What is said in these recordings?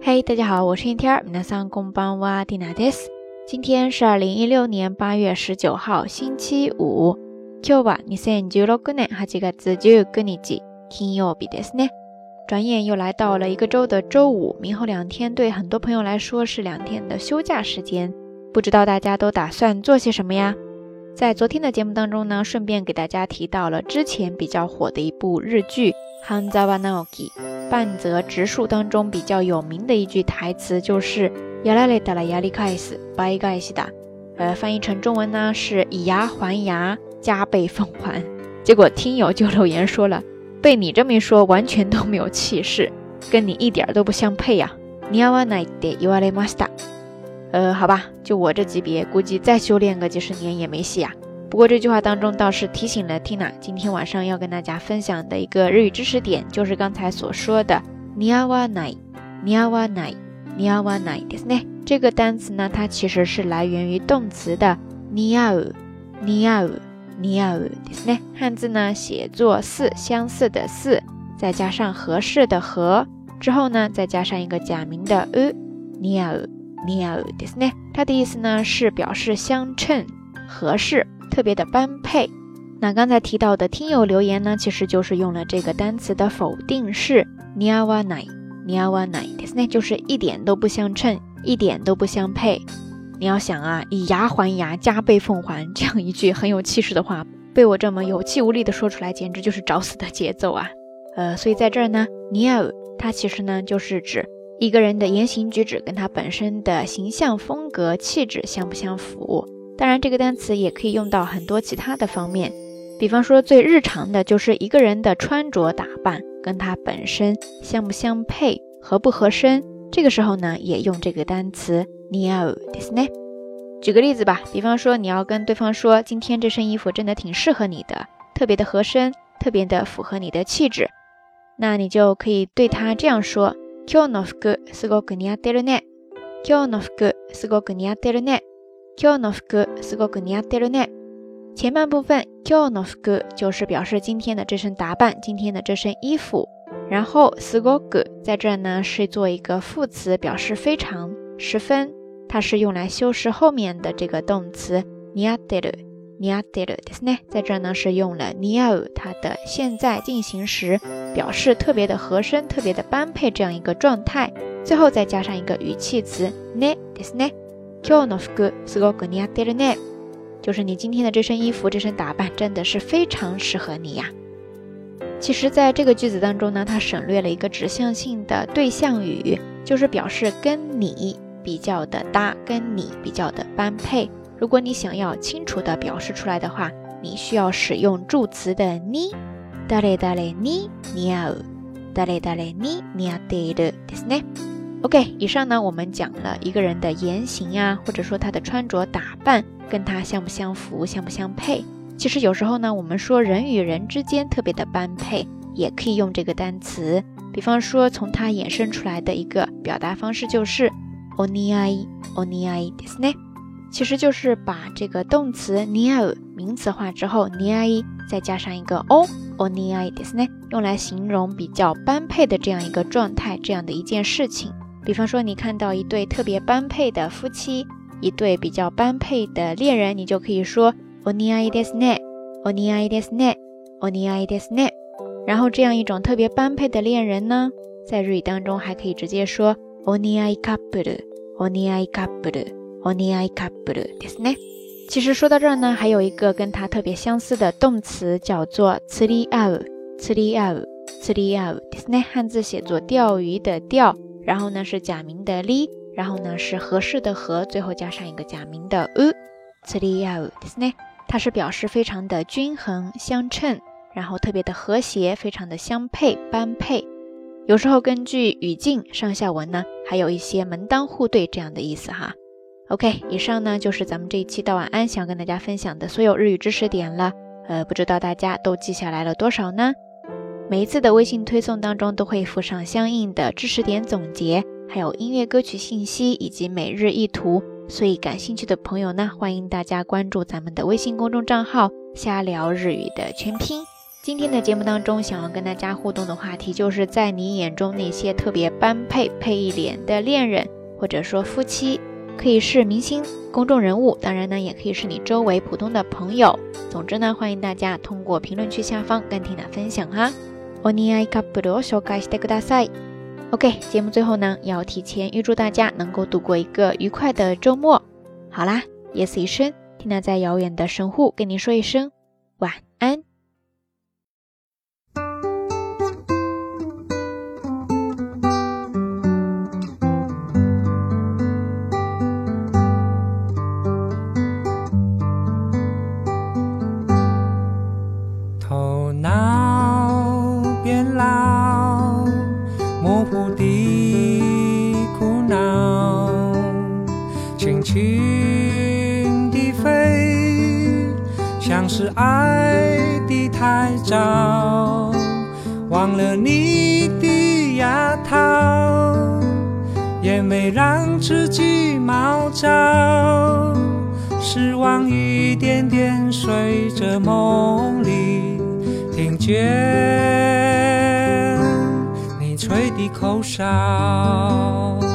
嘿，大家好，我是一天儿，皆さんこんばんは、蒂娜です。今天是二零一六年八月十九号，星期五。今日は二千十六年八月十九日、金曜日ですね。转眼又来到了一个周的周五，明后两天对很多朋友来说是两天的休假时间，不知道大家都打算做些什么呀？在昨天的节目当中呢，顺便给大家提到了之前比较火的一部日剧《Hanzawa Naoki》 半泽直树当中比较有名的一句台词，就是“やられたらやり返す、倍返しだ”。呃，翻译成中文呢是“以牙还牙，加倍奉还”。结果听友就留言说了：“被你这么一说，完全都没有气势，跟你一点都不相配呀。”似合わないって言われました。呃，好吧，就我这级别，估计再修炼个几十年也没戏啊。 不过这句话当中倒是提醒了 Tina，今天晚上要跟大家分享的一个日语知识点，就是刚才所说的似合ない、似合ない、似合ないですね。这个单词呢，它其实是来源于动词的似合う、似合う、似合うですね。汉字呢写作似，相似的似，再加上合适的合，之后呢再加上一个假名的う、似合う。似合ですね。它的意思呢是表示相称、合适、 特别的般配。那刚才提到的听友留言呢，其实就是用了这个单词的否定式似合ない、似合ないですね，就是一点都不相称，一点都不相配。你要想啊，以牙还牙，加倍奉还，这样一句很有气势的话，被我这么有气无力的说出来，简直就是找死的节奏啊！呃，所以在这儿呢，似合它其实呢就是指。一个人的言行举止跟他本身的形象风格气质相不相符？ 当然，这个单词也可以用到很多其他的方面，比方说最日常的就是一个人的穿着打扮跟他本身相不相配、合不合身。这个时候呢，也用这个单词似合ですね。举个例子吧，比方说你要跟对方说，今天这身衣服真的挺适合你的，特别的合身，特别的符合你的气质，那你就可以对他这样说。今日の服すごく似合ってるね。今日の服すごく似合ってるね。 今日の服すごく似合ってるね。前半部分今日の服就是表示今天的这身打扮，今天的这身衣服。然后すごく在这呢是做一个副词，表示非常、十分，它是用来修饰后面的这个动词似合ってる。似合ってるですね，在这呢是用了似合う它的现在进行时，表示特别的合身、特别的般配这样一个状态。最后再加上一个语气词ねですね。 今日の服すごく似合ってるね，就是你今天的这身衣服、这身打扮真的是非常适合你呀。其实，在这个句子当中呢，它省略了一个指向性的对象语，就是表示跟你比较的搭，跟你比较的般配。如果你想要清楚的表示出来的话，你需要使用助词的你，だれだれに似合う，だれだれに似合っているですね。 OK，以上呢我们讲了一个人的言行啊，或者说他的穿着打扮跟他相不相符、相不相配。其实有时候呢，我们说人与人之间特别的般配，也可以用这个单词。比方说，从它衍生出来的一个表达方式就是お似合い、お似合いですね。其实就是把这个动词似合名词化之后，似合再加上一个 o o 似合ですね，用来形容比较般配的这样一个状态，这样的一件事情。 比方说，你看到一对特别般配的夫妻，一对比较般配的恋人，你就可以说お似合ですね，お似合ですね，お似合ですね。然后这样一种特别般配的恋人呢，在日语当中还可以直接说お似合カップル，お似合カップル。お似合いカップルですね。其实说到这儿呢，还有一个跟它特别相似的动词叫做釣り合う、釣り合う、釣り合うですね。汉字写作钓鱼的钓， 然后呢是假名的り，然后呢是合适的合，最后加上一个假名的う。釣り合うですね。它是表示非常的均衡相称，然后特别的和谐，非常的相配般配。有时候根据语境上下文呢，还有一些门当户对这样的意思哈。OK，以上呢就是咱们这一期到晚安想跟大家分享的所有日语知识点了。呃，不知道大家都记下来了多少呢？ 每一次的微信推送当中都会附上相应的知识点总结，还有音乐歌曲信息以及每日一图。所以感兴趣的朋友呢，欢迎大家关注咱们的微信公众账号“瞎聊日语”的全拼。今天的节目当中，想要跟大家互动的话题，就是在你眼中那些特别般配、配一脸的恋人，或者说夫妻，可以是明星、公众人物，当然呢，也可以是你周围普通的朋友。总之呢，欢迎大家通过评论区下方跟缇娜分享哈。お似合いカップルを紹介してください。OK，节目最后呢，要提前预祝大家能够度过一个愉快的周末。好啦，夜色已深，缇娜在遥远的神户跟你说一声晚安。 是爱的太早，忘了你的牙套，也没让自己毛躁。失望一点点随着梦里，听见你吹的口哨。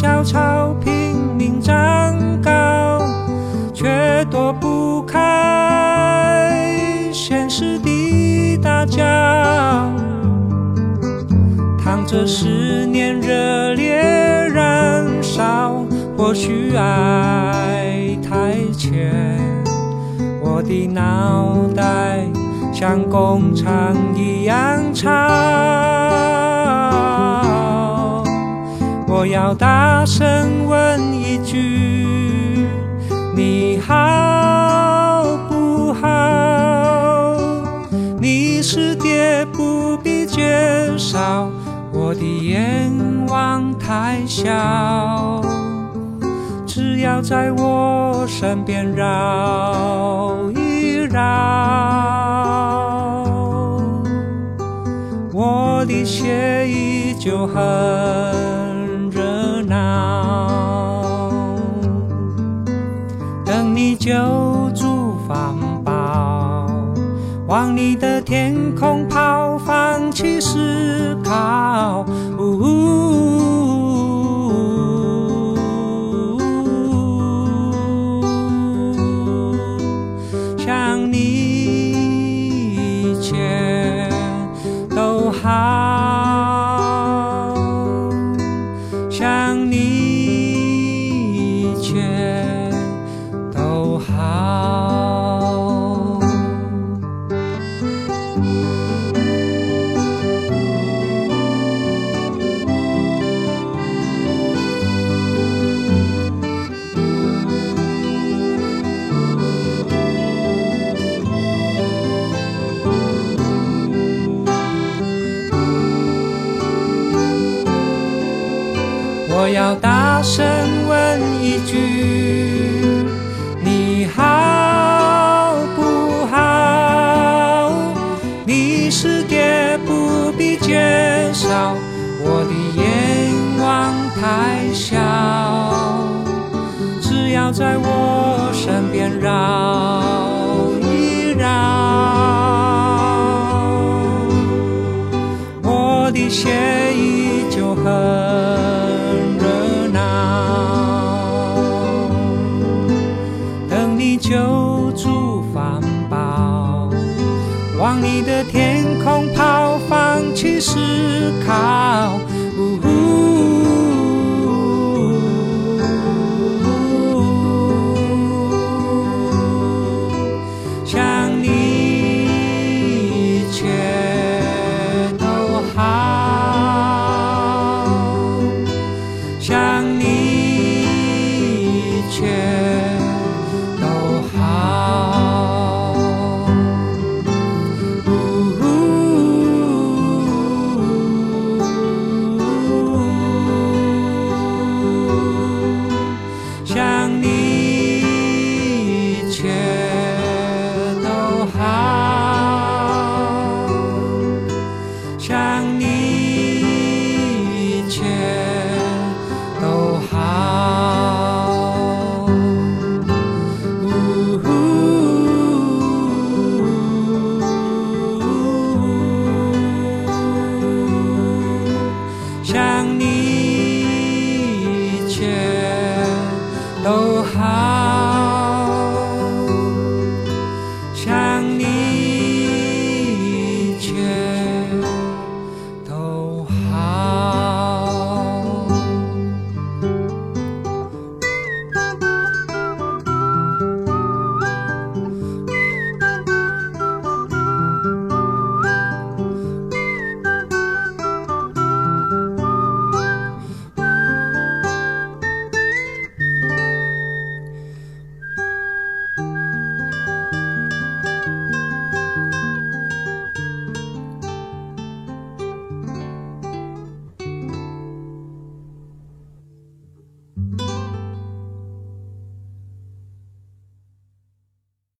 小草拼命长高，却躲不开现实的大脚。躺着思念热烈燃烧，或许爱太浅，我的脑袋像工厂一样吵。我要大声问一句：你好不好？你是爹，不必介绍。我的愿望太小，只要在我身边绕一绕，我的血液就很。等你救助方宝，往你的天空跑，放弃思考。呜呜要大声问一句：你好不好？你是爹，不必介绍。我的愿望太小，只要在我身边绕